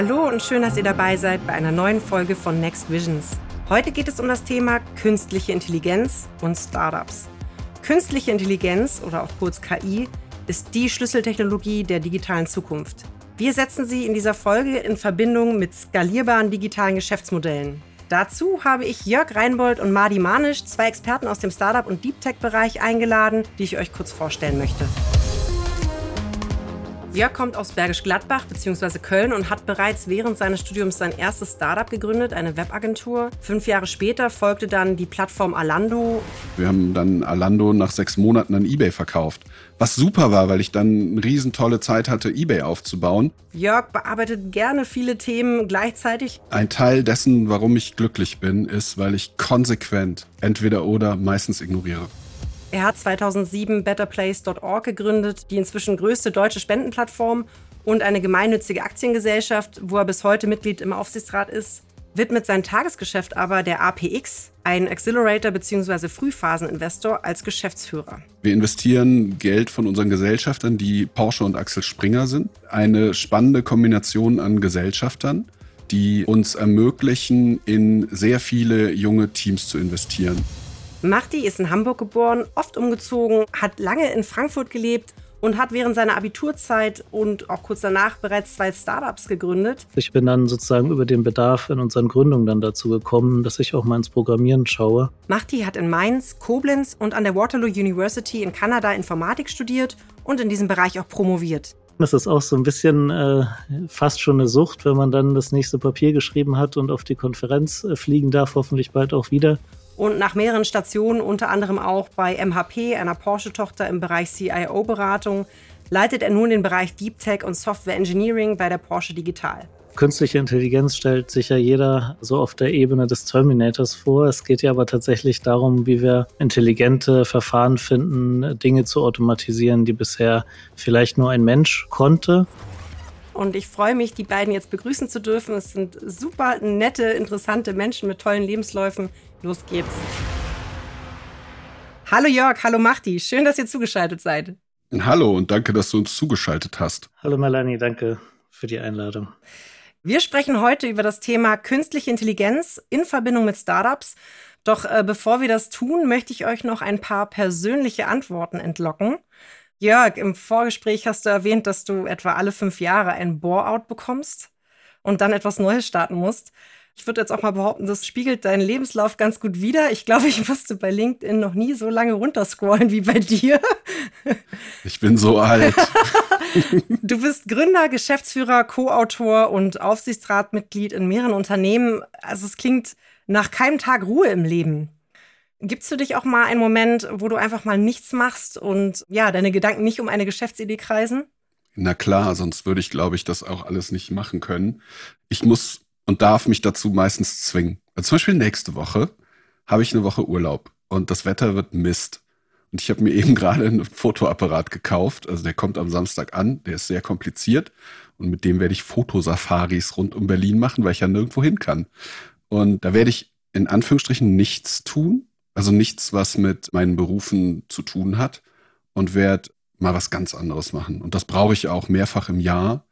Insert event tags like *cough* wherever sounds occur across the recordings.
Hallo und schön, dass ihr dabei seid bei einer neuen Folge von Next Visions. Heute geht es um das Thema künstliche Intelligenz und Startups. Künstliche Intelligenz oder auch kurz KI ist die Schlüsseltechnologie der digitalen Zukunft. Wir setzen sie in dieser Folge in Verbindung mit skalierbaren digitalen Geschäftsmodellen. Dazu habe ich Jörg Reinbold und Madi Manisch, zwei Experten aus dem Startup- und Deep Tech-Bereich, eingeladen, die ich euch kurz vorstellen möchte. Jörg kommt aus Bergisch Gladbach bzw. Köln und hat bereits während seines Studiums sein erstes Startup gegründet, eine Webagentur. Fünf Jahre später folgte dann die Plattform Alando. Wir haben dann Alando nach sechs Monaten an eBay verkauft. Was super war, weil ich dann eine riesen tolle Zeit hatte, eBay aufzubauen. Jörg bearbeitet gerne viele Themen gleichzeitig. Ein Teil dessen, warum ich glücklich bin, ist, weil ich konsequent entweder oder meistens ignoriere. Er hat 2007 betterplace.org gegründet, die inzwischen größte deutsche Spendenplattform und eine gemeinnützige Aktiengesellschaft, wo er bis heute Mitglied im Aufsichtsrat ist, widmet sein Tagesgeschäft aber der APX, ein Accelerator bzw. Frühphaseninvestor als Geschäftsführer. Wir investieren Geld von unseren Gesellschaftern, die Porsche und Axel Springer sind. Eine spannende Kombination an Gesellschaftern, die uns ermöglichen, in sehr viele junge Teams zu investieren. Mahdi ist in Hamburg geboren, oft umgezogen, hat lange in Frankfurt gelebt und hat während seiner Abiturzeit und auch kurz danach bereits zwei Startups gegründet. Ich bin dann sozusagen über den Bedarf in unseren Gründungen dann dazu gekommen, dass ich auch mal ins Programmieren schaue. Mahdi hat in Mainz, Koblenz und an der Waterloo University in Kanada Informatik studiert und in diesem Bereich auch promoviert. Das ist auch so ein bisschen äh, fast schon eine Sucht, wenn man dann das nächste Papier geschrieben hat und auf die Konferenz äh, fliegen darf, hoffentlich bald auch wieder und nach mehreren Stationen, unter anderem auch bei MHP, einer Porsche-Tochter im Bereich CIO-Beratung, leitet er nun den Bereich Deep Tech und Software Engineering bei der Porsche Digital. Künstliche Intelligenz stellt sich ja jeder so auf der Ebene des Terminators vor. Es geht ja aber tatsächlich darum, wie wir intelligente Verfahren finden, Dinge zu automatisieren, die bisher vielleicht nur ein Mensch konnte. Und ich freue mich, die beiden jetzt begrüßen zu dürfen. Es sind super nette, interessante Menschen mit tollen Lebensläufen. Los geht's. Hallo Jörg, hallo Machti. Schön, dass ihr zugeschaltet seid. Hallo und danke, dass du uns zugeschaltet hast. Hallo Melanie, danke für die Einladung. Wir sprechen heute über das Thema künstliche Intelligenz in Verbindung mit Startups. Doch äh, bevor wir das tun, möchte ich euch noch ein paar persönliche Antworten entlocken. Jörg, im Vorgespräch hast du erwähnt, dass du etwa alle fünf Jahre ein Bore-out bekommst und dann etwas Neues starten musst. Ich würde jetzt auch mal behaupten, das spiegelt deinen Lebenslauf ganz gut wider. Ich glaube, ich musste bei LinkedIn noch nie so lange runterscrollen wie bei dir. Ich bin so alt. *laughs* Du bist Gründer, Geschäftsführer, Co-Autor und Aufsichtsratmitglied in mehreren Unternehmen. Also es klingt nach keinem Tag Ruhe im Leben. Gibst du dich auch mal einen Moment, wo du einfach mal nichts machst und ja, deine Gedanken nicht um eine Geschäftsidee kreisen? Na klar, sonst würde ich, glaube ich, das auch alles nicht machen können. Ich muss und darf mich dazu meistens zwingen. Also zum Beispiel nächste Woche habe ich eine Woche Urlaub und das Wetter wird Mist. Und ich habe mir *laughs* eben gerade einen Fotoapparat gekauft. Also der kommt am Samstag an, der ist sehr kompliziert. Und mit dem werde ich Fotosafaris rund um Berlin machen, weil ich ja nirgendwo hin kann. Und da werde ich in Anführungsstrichen nichts tun, also nichts, was mit meinen Berufen zu tun hat und werde mal was ganz anderes machen. Und das brauche ich auch mehrfach im Jahr.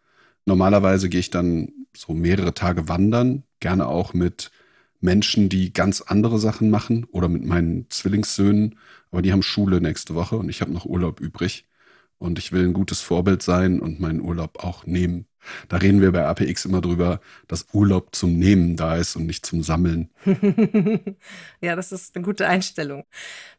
Normalerweise gehe ich dann so mehrere Tage wandern, gerne auch mit Menschen, die ganz andere Sachen machen oder mit meinen Zwillingssöhnen. Aber die haben Schule nächste Woche und ich habe noch Urlaub übrig. Und ich will ein gutes Vorbild sein und meinen Urlaub auch nehmen. Da reden wir bei APX immer drüber, dass Urlaub zum Nehmen da ist und nicht zum Sammeln. *laughs* ja, das ist eine gute Einstellung.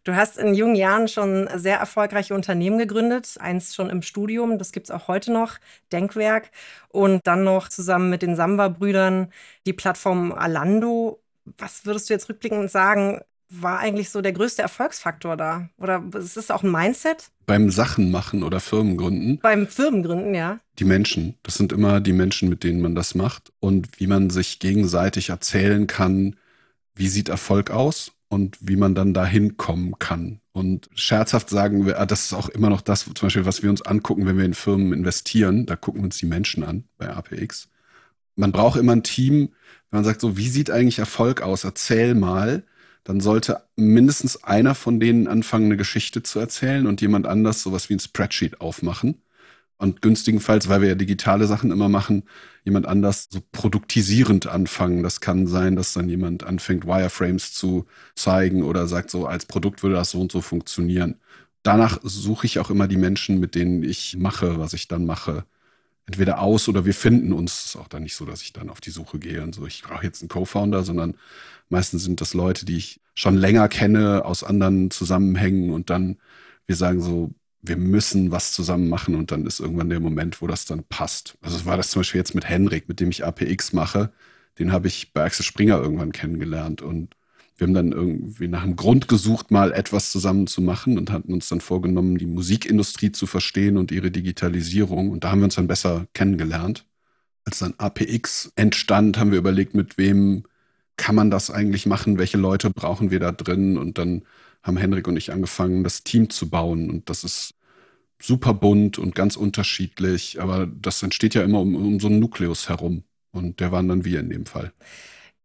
Du hast in jungen Jahren schon sehr erfolgreiche Unternehmen gegründet, eins schon im Studium, das gibt es auch heute noch, Denkwerk, und dann noch zusammen mit den Samba-Brüdern die Plattform Alando. Was würdest du jetzt rückblickend sagen, war eigentlich so der größte Erfolgsfaktor da? Oder ist es auch ein Mindset? Beim Sachen machen oder Firmengründen. Beim Firmengründen, ja. Die Menschen. Das sind immer die Menschen, mit denen man das macht. Und wie man sich gegenseitig erzählen kann, wie sieht Erfolg aus und wie man dann dahin kommen kann. Und scherzhaft sagen wir, ah, das ist auch immer noch das, zum Beispiel, was wir uns angucken, wenn wir in Firmen investieren. Da gucken wir uns die Menschen an bei APX. Man braucht immer ein Team, wenn man sagt, so, wie sieht eigentlich Erfolg aus? Erzähl mal dann sollte mindestens einer von denen anfangen, eine Geschichte zu erzählen und jemand anders sowas wie ein Spreadsheet aufmachen und günstigenfalls, weil wir ja digitale Sachen immer machen, jemand anders so produktisierend anfangen. Das kann sein, dass dann jemand anfängt, Wireframes zu zeigen oder sagt, so als Produkt würde das so und so funktionieren. Danach suche ich auch immer die Menschen, mit denen ich mache, was ich dann mache. Entweder aus oder wir finden uns. Es ist auch dann nicht so, dass ich dann auf die Suche gehe und so, ich brauche jetzt einen Co-Founder, sondern meistens sind das Leute, die ich schon länger kenne, aus anderen Zusammenhängen und dann wir sagen so, wir müssen was zusammen machen und dann ist irgendwann der Moment, wo das dann passt. Also war das zum Beispiel jetzt mit Henrik, mit dem ich APX mache. Den habe ich bei Axel Springer irgendwann kennengelernt und wir haben dann irgendwie nach einem Grund gesucht, mal etwas zusammen zu machen und hatten uns dann vorgenommen, die Musikindustrie zu verstehen und ihre Digitalisierung. Und da haben wir uns dann besser kennengelernt. Als dann APX entstand, haben wir überlegt, mit wem kann man das eigentlich machen? Welche Leute brauchen wir da drin? Und dann haben Henrik und ich angefangen, das Team zu bauen. Und das ist super bunt und ganz unterschiedlich. Aber das entsteht ja immer um, um so einen Nukleus herum. Und der waren dann wir in dem Fall.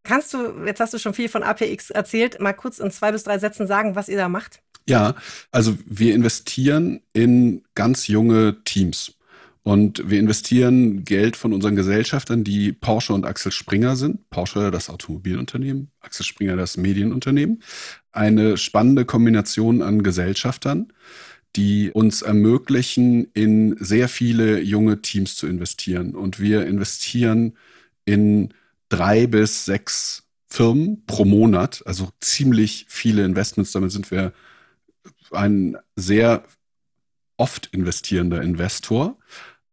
Kannst du, jetzt hast du schon viel von APX erzählt, mal kurz in zwei bis drei Sätzen sagen, was ihr da macht? Ja, also wir investieren in ganz junge Teams. Und wir investieren Geld von unseren Gesellschaftern, die Porsche und Axel Springer sind. Porsche das Automobilunternehmen, Axel Springer das Medienunternehmen. Eine spannende Kombination an Gesellschaftern, die uns ermöglichen, in sehr viele junge Teams zu investieren. Und wir investieren in drei bis sechs Firmen pro Monat, also ziemlich viele Investments. Damit sind wir ein sehr oft investierender Investor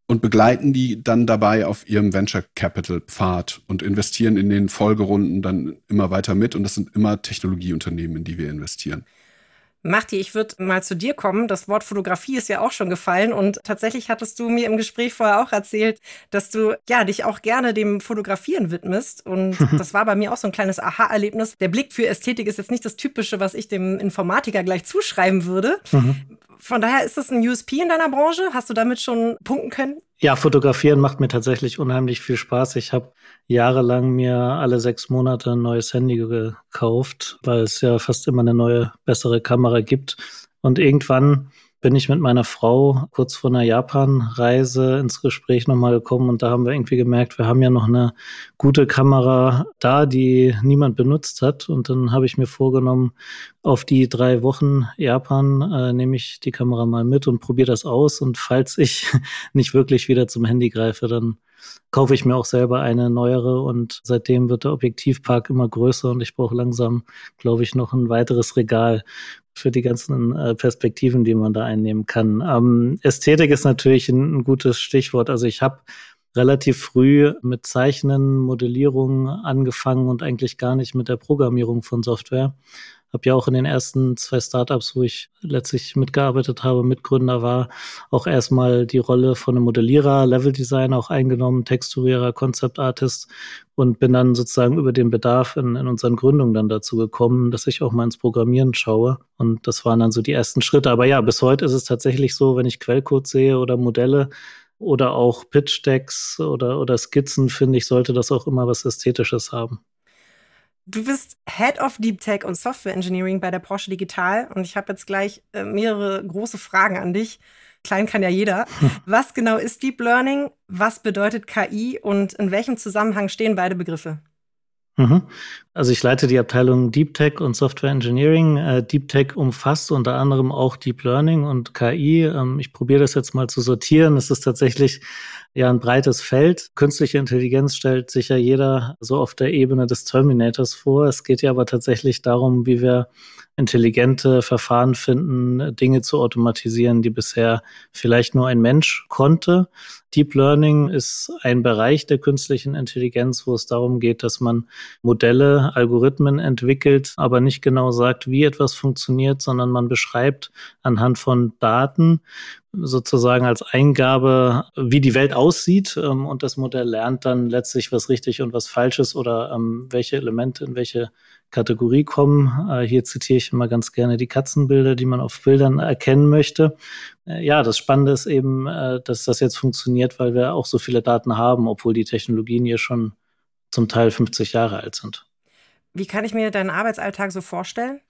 und begleiten die dann dabei auf ihrem Venture Capital Pfad und investieren in den Folgerunden dann immer weiter mit. Und das sind immer Technologieunternehmen, in die wir investieren. Machti, ich würde mal zu dir kommen. Das Wort Fotografie ist ja auch schon gefallen und tatsächlich hattest du mir im Gespräch vorher auch erzählt, dass du ja dich auch gerne dem Fotografieren widmest und *laughs* das war bei mir auch so ein kleines Aha-Erlebnis. Der Blick für Ästhetik ist jetzt nicht das Typische, was ich dem Informatiker gleich zuschreiben würde. Mhm. Von daher ist das ein USP in deiner Branche? Hast du damit schon punkten können? Ja, fotografieren macht mir tatsächlich unheimlich viel Spaß. Ich habe jahrelang mir alle sechs Monate ein neues Handy gekauft, weil es ja fast immer eine neue, bessere Kamera gibt. Und irgendwann bin ich mit meiner Frau kurz vor einer Japan-Reise ins Gespräch nochmal gekommen und da haben wir irgendwie gemerkt, wir haben ja noch eine gute Kamera da, die niemand benutzt hat. Und dann habe ich mir vorgenommen, auf die drei Wochen Japan äh, nehme ich die Kamera mal mit und probiere das aus. Und falls ich *laughs* nicht wirklich wieder zum Handy greife, dann kaufe ich mir auch selber eine neuere und seitdem wird der Objektivpark immer größer und ich brauche langsam, glaube ich, noch ein weiteres Regal für die ganzen äh, Perspektiven, die man da einnehmen kann. Ähm, Ästhetik ist natürlich ein, ein gutes Stichwort. Also ich habe relativ früh mit Zeichnen, Modellierung angefangen und eigentlich gar nicht mit der Programmierung von Software habe ja auch in den ersten zwei Startups, wo ich letztlich mitgearbeitet habe, Mitgründer war, auch erstmal die Rolle von einem Modellierer, Leveldesigner auch eingenommen, Texturierer, Concept Artist und bin dann sozusagen über den Bedarf in, in unseren Gründungen dann dazu gekommen, dass ich auch mal ins Programmieren schaue. Und das waren dann so die ersten Schritte. Aber ja, bis heute ist es tatsächlich so, wenn ich Quellcode sehe oder Modelle, oder auch Pitch-Decks oder, oder Skizzen, finde ich, sollte das auch immer was Ästhetisches haben. Du bist Head of Deep Tech und Software Engineering bei der Porsche Digital und ich habe jetzt gleich äh, mehrere große Fragen an dich. Klein kann ja jeder. *laughs* Was genau ist Deep Learning? Was bedeutet KI und in welchem Zusammenhang stehen beide Begriffe? Mhm. Also ich leite die Abteilung Deep Tech und Software Engineering. Äh, Deep Tech umfasst unter anderem auch Deep Learning und KI. Ähm, ich probiere das jetzt mal zu sortieren. Es ist tatsächlich ja ein breites Feld. Künstliche Intelligenz stellt sich ja jeder so auf der Ebene des Terminators vor. Es geht ja aber tatsächlich darum, wie wir intelligente Verfahren finden, Dinge zu automatisieren, die bisher vielleicht nur ein Mensch konnte. Deep Learning ist ein Bereich der künstlichen Intelligenz, wo es darum geht, dass man Modelle, Algorithmen entwickelt, aber nicht genau sagt, wie etwas funktioniert, sondern man beschreibt anhand von Daten sozusagen als Eingabe, wie die Welt aussieht ähm, und das Modell lernt dann letztlich, was richtig und was falsch ist oder ähm, welche Elemente in welche Kategorie kommen. Äh, hier zitiere ich immer ganz gerne die Katzenbilder, die man auf Bildern erkennen möchte. Äh, ja, das Spannende ist eben, äh, dass das jetzt funktioniert, weil wir auch so viele Daten haben, obwohl die Technologien hier schon zum Teil 50 Jahre alt sind. Wie kann ich mir deinen Arbeitsalltag so vorstellen?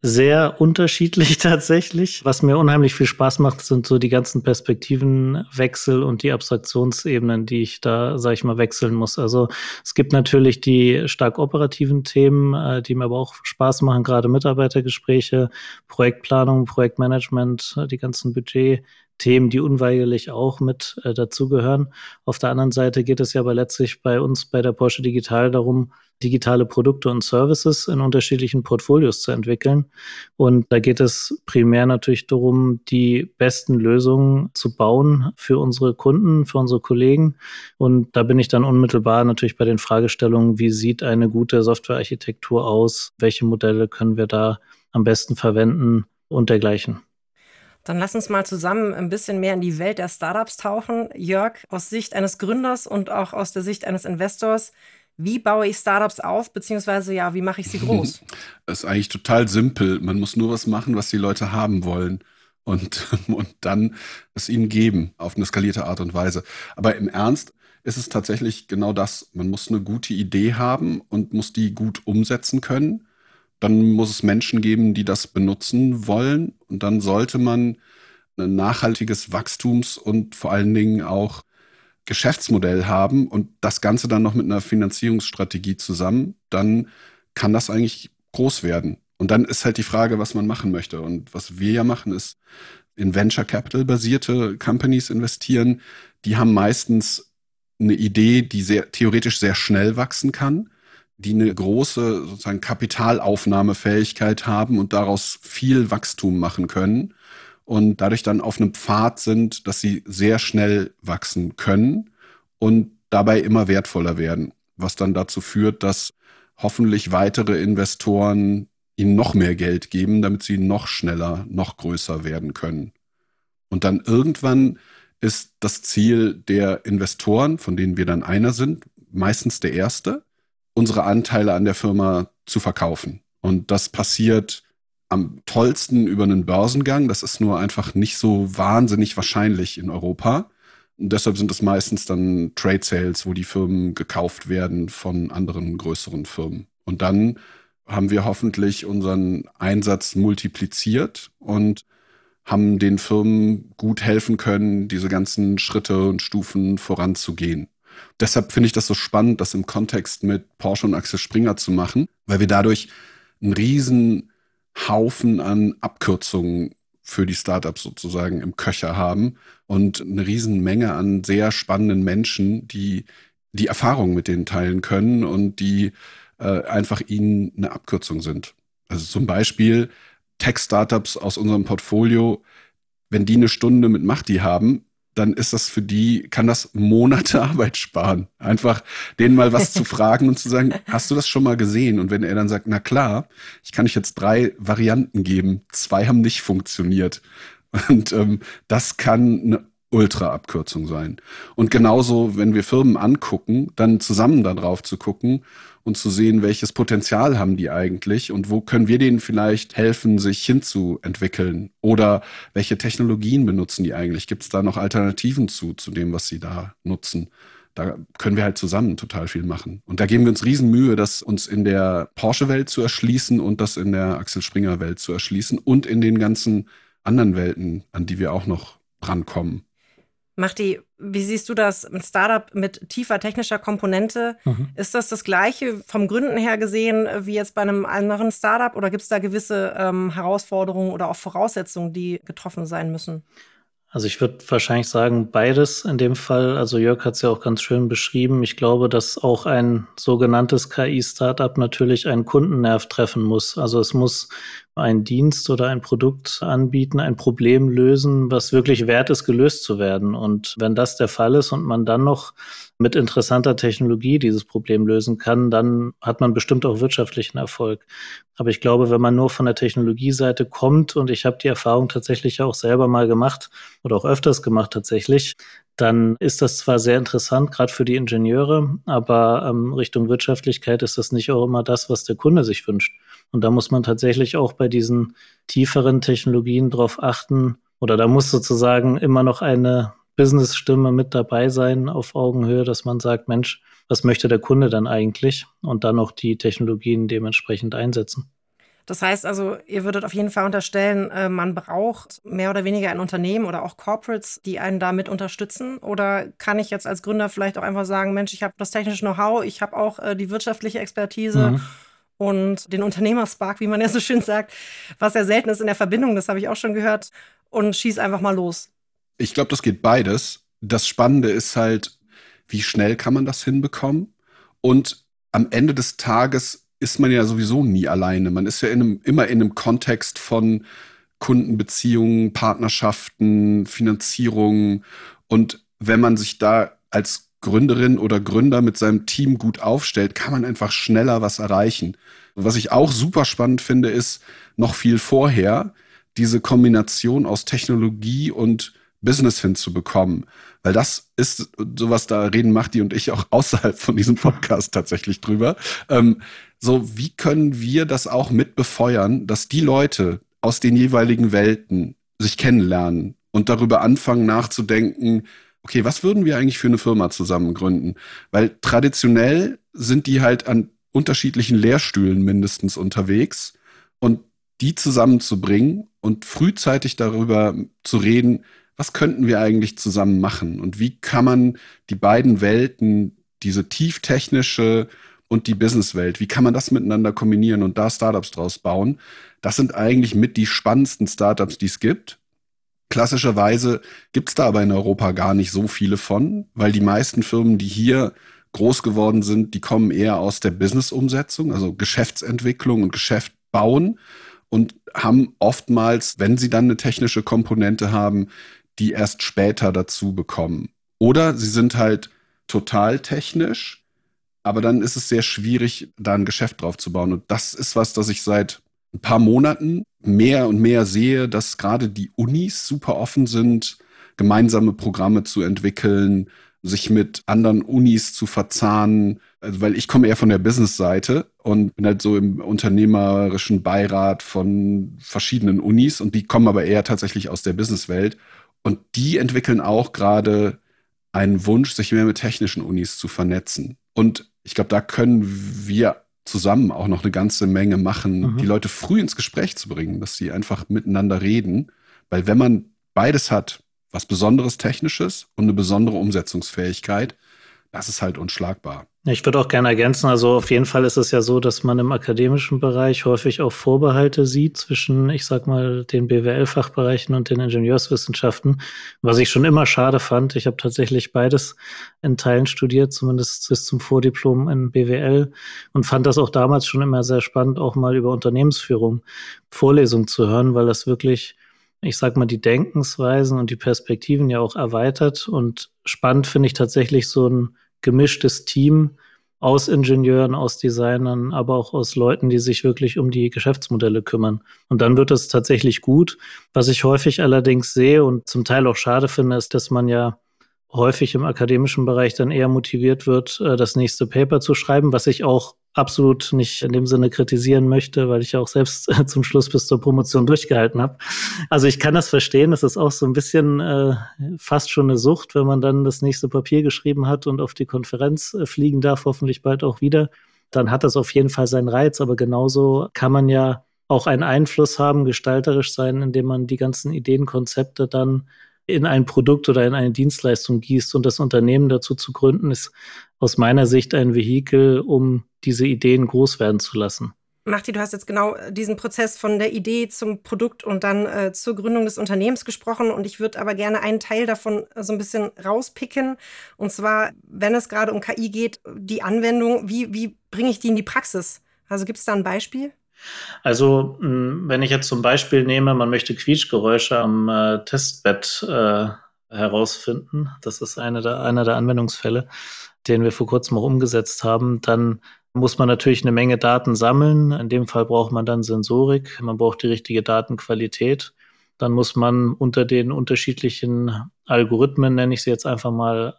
Sehr unterschiedlich *laughs* tatsächlich. Was mir unheimlich viel Spaß macht, sind so die ganzen Perspektivenwechsel und die Abstraktionsebenen, die ich da, sag ich mal, wechseln muss. Also es gibt natürlich die stark operativen Themen, äh, die mir aber auch Spaß machen, gerade Mitarbeitergespräche, Projektplanung, Projektmanagement, äh, die ganzen Budget. Themen, die unweigerlich auch mit äh, dazugehören. Auf der anderen Seite geht es ja aber letztlich bei uns bei der Porsche Digital darum, digitale Produkte und Services in unterschiedlichen Portfolios zu entwickeln. Und da geht es primär natürlich darum, die besten Lösungen zu bauen für unsere Kunden, für unsere Kollegen. Und da bin ich dann unmittelbar natürlich bei den Fragestellungen, wie sieht eine gute Softwarearchitektur aus? Welche Modelle können wir da am besten verwenden und dergleichen? Dann lass uns mal zusammen ein bisschen mehr in die Welt der Startups tauchen. Jörg, aus Sicht eines Gründers und auch aus der Sicht eines Investors, wie baue ich Startups auf, beziehungsweise ja, wie mache ich sie groß? *laughs* Das ist eigentlich total simpel. Man muss nur was machen, was die Leute haben wollen und, *laughs* und dann es ihnen geben auf eine skalierte Art und Weise. Aber im Ernst ist es tatsächlich genau das. Man muss eine gute Idee haben und muss die gut umsetzen können. Dann muss es Menschen geben, die das benutzen wollen. Und dann sollte man ein nachhaltiges Wachstums- und vor allen Dingen auch Geschäftsmodell haben und das Ganze dann noch mit einer Finanzierungsstrategie zusammen, dann kann das eigentlich groß werden. Und dann ist halt die Frage, was man machen möchte. Und was wir ja machen, ist in Venture Capital basierte Companies investieren. Die haben meistens eine Idee, die sehr theoretisch sehr schnell wachsen kann, die eine große sozusagen Kapitalaufnahmefähigkeit haben und daraus viel Wachstum machen können und dadurch dann auf einem Pfad sind, dass sie sehr schnell wachsen können und dabei immer wertvoller werden, was dann dazu führt, dass hoffentlich weitere Investoren ihnen noch mehr Geld geben, damit sie noch schneller, noch größer werden können. Und dann irgendwann ist das Ziel der Investoren, von denen wir dann einer sind, meistens der erste, unsere Anteile an der Firma zu verkaufen. Und das passiert am tollsten über einen Börsengang. Das ist nur einfach nicht so wahnsinnig wahrscheinlich in Europa. Und deshalb sind es meistens dann Trade Sales, wo die Firmen gekauft werden von anderen größeren Firmen. Und dann haben wir hoffentlich unseren Einsatz multipliziert und haben den Firmen gut helfen können, diese ganzen Schritte und Stufen voranzugehen. Deshalb finde ich das so spannend, das im Kontext mit Porsche und Axel Springer zu machen, weil wir dadurch einen riesen Haufen an Abkürzungen für die Startups sozusagen im Köcher haben und eine Riesenmenge an sehr spannenden Menschen, die die Erfahrungen mit denen teilen können und die äh, einfach ihnen eine Abkürzung sind. Also zum Beispiel Tech-Startups aus unserem Portfolio, wenn die eine Stunde mit Machti haben, dann ist das für die, kann das Monate *laughs* Arbeit sparen. Einfach denen mal was zu fragen und zu sagen, hast du das schon mal gesehen? Und wenn er dann sagt, na klar, ich kann euch jetzt drei Varianten geben, zwei haben nicht funktioniert. Und ähm, das kann eine Ultra-Abkürzung sein. Und genauso, wenn wir Firmen angucken, dann zusammen darauf zu gucken und zu sehen, welches Potenzial haben die eigentlich und wo können wir denen vielleicht helfen, sich hinzuentwickeln oder welche Technologien benutzen die eigentlich? Gibt es da noch Alternativen zu, zu dem, was sie da nutzen? Da können wir halt zusammen total viel machen. Und da geben wir uns Riesenmühe, das uns in der Porsche-Welt zu erschließen und das in der Axel Springer-Welt zu erschließen und in den ganzen anderen Welten, an die wir auch noch drankommen. Machti, wie siehst du das? Ein Startup mit tiefer technischer Komponente, mhm. ist das das gleiche vom Gründen her gesehen wie jetzt bei einem anderen Startup oder gibt es da gewisse ähm, Herausforderungen oder auch Voraussetzungen, die getroffen sein müssen? Also ich würde wahrscheinlich sagen, beides in dem Fall. Also Jörg hat es ja auch ganz schön beschrieben. Ich glaube, dass auch ein sogenanntes KI-Startup natürlich einen Kundennerv treffen muss. Also es muss einen Dienst oder ein Produkt anbieten, ein Problem lösen, was wirklich wert ist, gelöst zu werden. Und wenn das der Fall ist und man dann noch mit interessanter Technologie dieses Problem lösen kann, dann hat man bestimmt auch wirtschaftlichen Erfolg. Aber ich glaube, wenn man nur von der Technologieseite kommt, und ich habe die Erfahrung tatsächlich auch selber mal gemacht oder auch öfters gemacht tatsächlich, dann ist das zwar sehr interessant, gerade für die Ingenieure, aber ähm, Richtung Wirtschaftlichkeit ist das nicht auch immer das, was der Kunde sich wünscht. Und da muss man tatsächlich auch bei diesen tieferen Technologien drauf achten, oder da muss sozusagen immer noch eine Business-Stimme mit dabei sein auf Augenhöhe, dass man sagt, Mensch, was möchte der Kunde dann eigentlich? Und dann auch die Technologien dementsprechend einsetzen. Das heißt also, ihr würdet auf jeden Fall unterstellen, äh, man braucht mehr oder weniger ein Unternehmen oder auch Corporates, die einen damit unterstützen? Oder kann ich jetzt als Gründer vielleicht auch einfach sagen, Mensch, ich habe das technische Know-how, ich habe auch äh, die wirtschaftliche Expertise. Mhm und den Unternehmerspark, wie man ja so schön sagt, was ja selten ist in der Verbindung, das habe ich auch schon gehört, und schieß einfach mal los. Ich glaube, das geht beides. Das Spannende ist halt, wie schnell kann man das hinbekommen? Und am Ende des Tages ist man ja sowieso nie alleine. Man ist ja in einem, immer in einem Kontext von Kundenbeziehungen, Partnerschaften, Finanzierung. Und wenn man sich da als Gründerin oder Gründer mit seinem Team gut aufstellt, kann man einfach schneller was erreichen. Was ich auch super spannend finde, ist noch viel vorher diese Kombination aus Technologie und Business hinzubekommen. Weil das ist sowas, da reden Machti und ich auch *laughs* außerhalb von diesem Podcast tatsächlich drüber. Ähm, so, wie können wir das auch mit befeuern, dass die Leute aus den jeweiligen Welten sich kennenlernen und darüber anfangen nachzudenken, okay, was würden wir eigentlich für eine Firma zusammen gründen? Weil traditionell sind die halt an unterschiedlichen Lehrstühlen mindestens unterwegs und die zusammenzubringen und frühzeitig darüber zu reden, was könnten wir eigentlich zusammen machen und wie kann man die beiden Welten, diese tieftechnische und die Businesswelt, wie kann man das miteinander kombinieren und da Startups draus bauen? Das sind eigentlich mit die spannendsten Startups, die es gibt. Klassischerweise gibt es da aber in Europa gar nicht so viele von, weil die meisten Firmen, die hier groß geworden sind, die kommen eher aus der Business-Umsetzung, also Geschäftsentwicklung und Geschäft bauen und haben oftmals, wenn sie dann eine technische Komponente haben, die erst später dazu bekommen. Oder sie sind halt total technisch, aber dann ist es sehr schwierig, da ein Geschäft drauf zu bauen. Und das ist was, das ich seit ein paar Monaten mehr und mehr sehe, dass gerade die Unis super offen sind, gemeinsame Programme zu entwickeln, sich mit anderen Unis zu verzahnen, also weil ich komme eher von der Business-Seite und bin halt so im unternehmerischen Beirat von verschiedenen Unis und die kommen aber eher tatsächlich aus der Businesswelt und die entwickeln auch gerade einen Wunsch, sich mehr mit technischen Unis zu vernetzen. Und ich glaube, da können wir zusammen auch noch eine ganze Menge machen, mhm. die Leute früh ins Gespräch zu bringen, dass sie einfach miteinander reden. Weil wenn man beides hat, was Besonderes Technisches und eine besondere Umsetzungsfähigkeit, das ist halt unschlagbar. Ich würde auch gerne ergänzen, also auf jeden Fall ist es ja so, dass man im akademischen Bereich häufig auch Vorbehalte sieht zwischen, ich sag mal, den BWL-Fachbereichen und den Ingenieurswissenschaften, was ich schon immer schade fand. Ich habe tatsächlich beides in Teilen studiert, zumindest bis zum Vordiplom in BWL und fand das auch damals schon immer sehr spannend, auch mal über Unternehmensführung Vorlesungen zu hören, weil das wirklich ich sag mal, die Denkensweisen und die Perspektiven ja auch erweitert. Und spannend finde ich tatsächlich so ein gemischtes Team aus Ingenieuren, aus Designern, aber auch aus Leuten, die sich wirklich um die Geschäftsmodelle kümmern. Und dann wird es tatsächlich gut. Was ich häufig allerdings sehe und zum Teil auch schade finde, ist, dass man ja häufig im akademischen Bereich dann eher motiviert wird, äh, das nächste Paper zu schreiben, was ich auch absolut nicht in dem Sinne kritisieren möchte, weil ich ja auch selbst *laughs* zum Schluss bis zur Promotion durchgehalten habe. Also ich kann das verstehen, das ist auch so ein bisschen äh, fast schon eine Sucht, wenn man dann das nächste Papier geschrieben hat und auf die Konferenz äh, fliegen darf, hoffentlich bald auch wieder. Dann hat das auf jeden Fall seinen Reiz, aber genauso kann man ja auch einen Einfluss haben, gestalterisch sein, indem man die ganzen Ideenkonzepte dann in ein Produkt oder in eine Dienstleistung gießt und das Unternehmen dazu zu gründen, ist aus meiner Sicht ein Vehikel, um diese Ideen groß werden zu lassen. Machti, du hast jetzt genau diesen Prozess von der Idee zum Produkt und dann äh, zur Gründung des Unternehmens gesprochen. Und ich würde aber gerne einen Teil davon so ein bisschen rauspicken. Und zwar, wenn es gerade um KI geht, die Anwendung, wie, wie bringe ich die in die Praxis? Also gibt es da ein Beispiel? Also, wenn ich jetzt zum Beispiel nehme, man möchte Quietschgeräusche am äh, Testbett äh, herausfinden, das ist eine der, einer der Anwendungsfälle, den wir vor kurzem auch umgesetzt haben, dann muss man natürlich eine Menge Daten sammeln. In dem Fall braucht man dann Sensorik, man braucht die richtige Datenqualität. Dann muss man unter den unterschiedlichen Algorithmen, nenne ich sie jetzt einfach mal,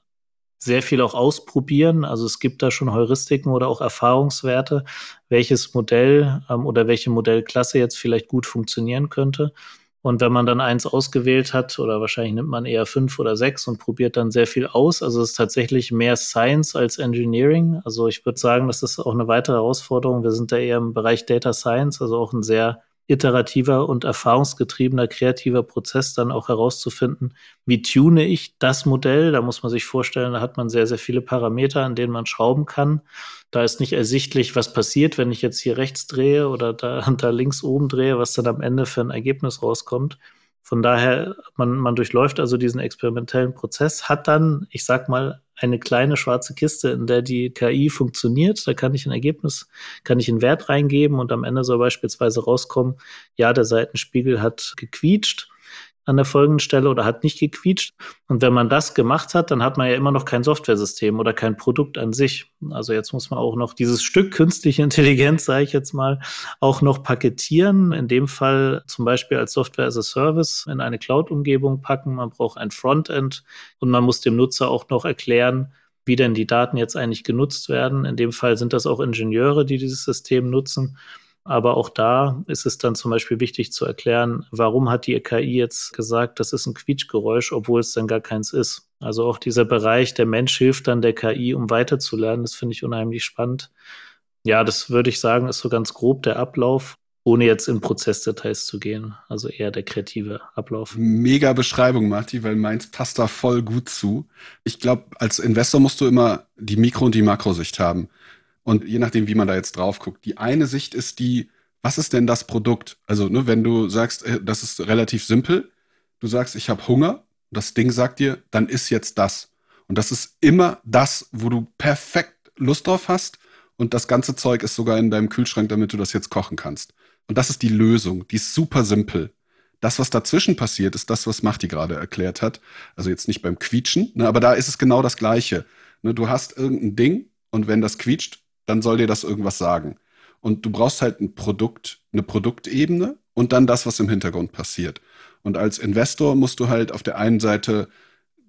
sehr viel auch ausprobieren. Also es gibt da schon Heuristiken oder auch Erfahrungswerte, welches Modell ähm, oder welche Modellklasse jetzt vielleicht gut funktionieren könnte. Und wenn man dann eins ausgewählt hat, oder wahrscheinlich nimmt man eher fünf oder sechs und probiert dann sehr viel aus. Also es ist tatsächlich mehr Science als Engineering. Also ich würde sagen, das ist auch eine weitere Herausforderung. Wir sind da eher im Bereich Data Science, also auch ein sehr iterativer und erfahrungsgetriebener kreativer Prozess, dann auch herauszufinden, wie tune ich das Modell. Da muss man sich vorstellen, da hat man sehr, sehr viele Parameter, an denen man schrauben kann. Da ist nicht ersichtlich, was passiert, wenn ich jetzt hier rechts drehe oder da, *laughs* da links oben drehe, was dann am Ende für ein Ergebnis rauskommt. Von daher, man, man durchläuft also diesen experimentellen Prozess, hat dann, ich sag mal, eine kleine schwarze Kiste, in der die KI funktioniert. Da kann ich ein Ergebnis, kann ich einen Wert reingeben und am Ende soll beispielsweise rauskommen, ja, der Seitenspiegel hat gequietscht an der folgenden Stelle oder hat nicht gequietscht. Und wenn man das gemacht hat, dann hat man ja immer noch kein Softwaresystem oder kein Produkt an sich. Also jetzt muss man auch noch dieses Stück künstliche Intelligenz, sage ich jetzt mal, auch noch paketieren. In dem Fall zum Beispiel als Software as a Service in eine Cloud-Umgebung packen. Man braucht ein Frontend und man muss dem Nutzer auch noch erklären, wie denn die Daten jetzt eigentlich genutzt werden. In dem Fall sind das auch Ingenieure, die dieses System nutzen. Aber auch da ist es dann zum Beispiel wichtig zu erklären, warum hat die KI jetzt gesagt, das ist ein Quietschgeräusch, obwohl es dann gar keins ist. Also auch dieser Bereich, der Mensch hilft dann der KI, um weiterzulernen, das finde ich unheimlich spannend. Ja, das würde ich sagen, ist so ganz grob der Ablauf, ohne jetzt in Prozessdetails zu gehen. Also eher der kreative Ablauf. Mega Beschreibung, Marti, weil meins passt da voll gut zu. Ich glaube, als Investor musst du immer die Mikro- und die Makrosicht haben. Und je nachdem, wie man da jetzt drauf guckt, die eine Sicht ist die, was ist denn das Produkt? Also, ne, wenn du sagst, äh, das ist relativ simpel, du sagst, ich habe Hunger, das Ding sagt dir, dann ist jetzt das. Und das ist immer das, wo du perfekt Lust drauf hast. Und das ganze Zeug ist sogar in deinem Kühlschrank, damit du das jetzt kochen kannst. Und das ist die Lösung. Die ist super simpel. Das, was dazwischen passiert, ist das, was Machti gerade erklärt hat. Also jetzt nicht beim Quietschen, ne, aber da ist es genau das Gleiche. Ne, du hast irgendein Ding und wenn das quietscht, dann soll dir das irgendwas sagen. Und du brauchst halt ein Produkt, eine Produktebene und dann das, was im Hintergrund passiert. Und als Investor musst du halt auf der einen Seite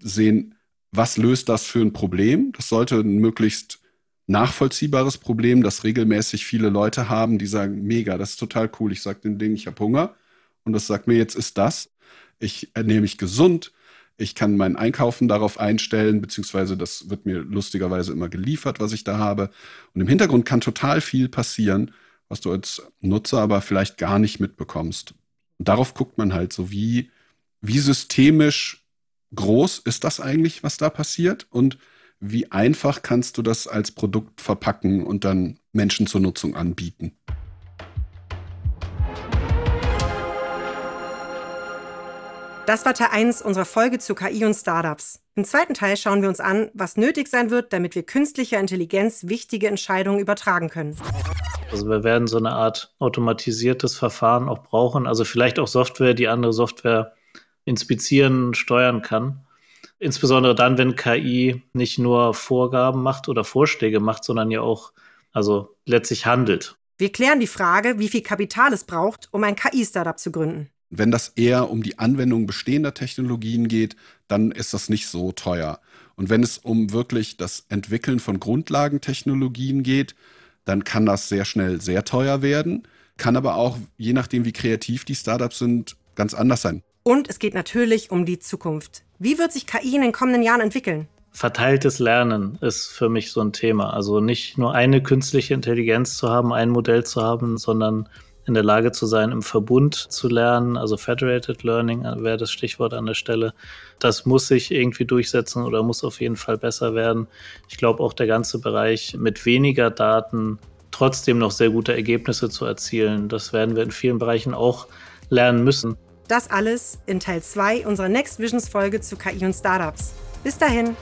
sehen, was löst das für ein Problem? Das sollte ein möglichst nachvollziehbares Problem, das regelmäßig viele Leute haben, die sagen, mega, das ist total cool. Ich sage dem Ding, ich habe Hunger. Und das sagt mir, jetzt ist das. Ich ernähre mich gesund. Ich kann mein Einkaufen darauf einstellen, beziehungsweise das wird mir lustigerweise immer geliefert, was ich da habe. Und im Hintergrund kann total viel passieren, was du als Nutzer aber vielleicht gar nicht mitbekommst. Und darauf guckt man halt so, wie, wie systemisch groß ist das eigentlich, was da passiert? Und wie einfach kannst du das als Produkt verpacken und dann Menschen zur Nutzung anbieten? Das war Teil 1 unserer Folge zu KI und Startups. Im zweiten Teil schauen wir uns an, was nötig sein wird, damit wir künstlicher Intelligenz wichtige Entscheidungen übertragen können. Also wir werden so eine Art automatisiertes Verfahren auch brauchen, also vielleicht auch Software, die andere Software inspizieren, steuern kann. Insbesondere dann, wenn KI nicht nur Vorgaben macht oder Vorschläge macht, sondern ja auch also letztlich handelt. Wir klären die Frage, wie viel Kapital es braucht, um ein KI-Startup zu gründen. Wenn das eher um die Anwendung bestehender Technologien geht, dann ist das nicht so teuer. Und wenn es um wirklich das Entwickeln von Grundlagentechnologien geht, dann kann das sehr schnell sehr teuer werden, kann aber auch, je nachdem wie kreativ die Startups sind, ganz anders sein. Und es geht natürlich um die Zukunft. Wie wird sich KI in den kommenden Jahren entwickeln? Verteiltes Lernen ist für mich so ein Thema. Also nicht nur eine künstliche Intelligenz zu haben, ein Modell zu haben, sondern in der Lage zu sein, im Verbund zu lernen. Also Federated Learning wäre das Stichwort an der Stelle. Das muss sich irgendwie durchsetzen oder muss auf jeden Fall besser werden. Ich glaube auch der ganze Bereich mit weniger Daten trotzdem noch sehr gute Ergebnisse zu erzielen. Das werden wir in vielen Bereichen auch lernen müssen. Das alles in Teil 2 unserer Next Visions Folge zu KI und Startups. Bis dahin.